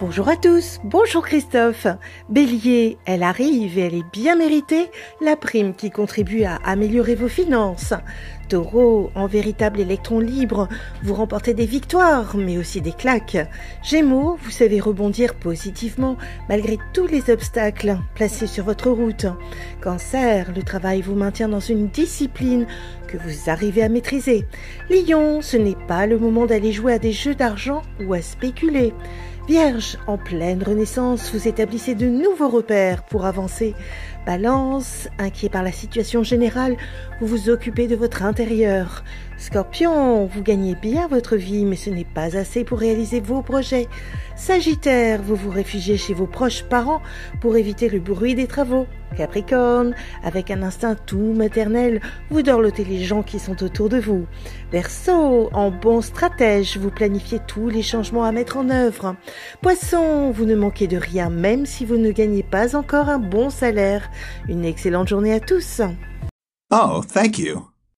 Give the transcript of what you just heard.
Bonjour à tous, bonjour Christophe. Bélier, elle arrive et elle est bien méritée, la prime qui contribue à améliorer vos finances. Taureau, en véritable électron libre, vous remportez des victoires, mais aussi des claques. Gémeaux, vous savez rebondir positivement malgré tous les obstacles placés sur votre route. Cancer, le travail vous maintient dans une discipline que vous arrivez à maîtriser. Lion, ce n'est pas le moment d'aller jouer à des jeux d'argent ou à spéculer. Vierge, en pleine renaissance, vous établissez de nouveaux repères pour avancer. Balance, inquiet par la situation générale, vous vous occupez de votre Scorpion, vous gagnez bien votre vie, mais ce n'est pas assez pour réaliser vos projets. Sagittaire, vous vous réfugiez chez vos proches parents pour éviter le bruit des travaux. Capricorne, avec un instinct tout maternel, vous dorlotez les gens qui sont autour de vous. Verseau, en bon stratège, vous planifiez tous les changements à mettre en œuvre. Poisson, vous ne manquez de rien même si vous ne gagnez pas encore un bon salaire. Une excellente journée à tous. Oh, thank you.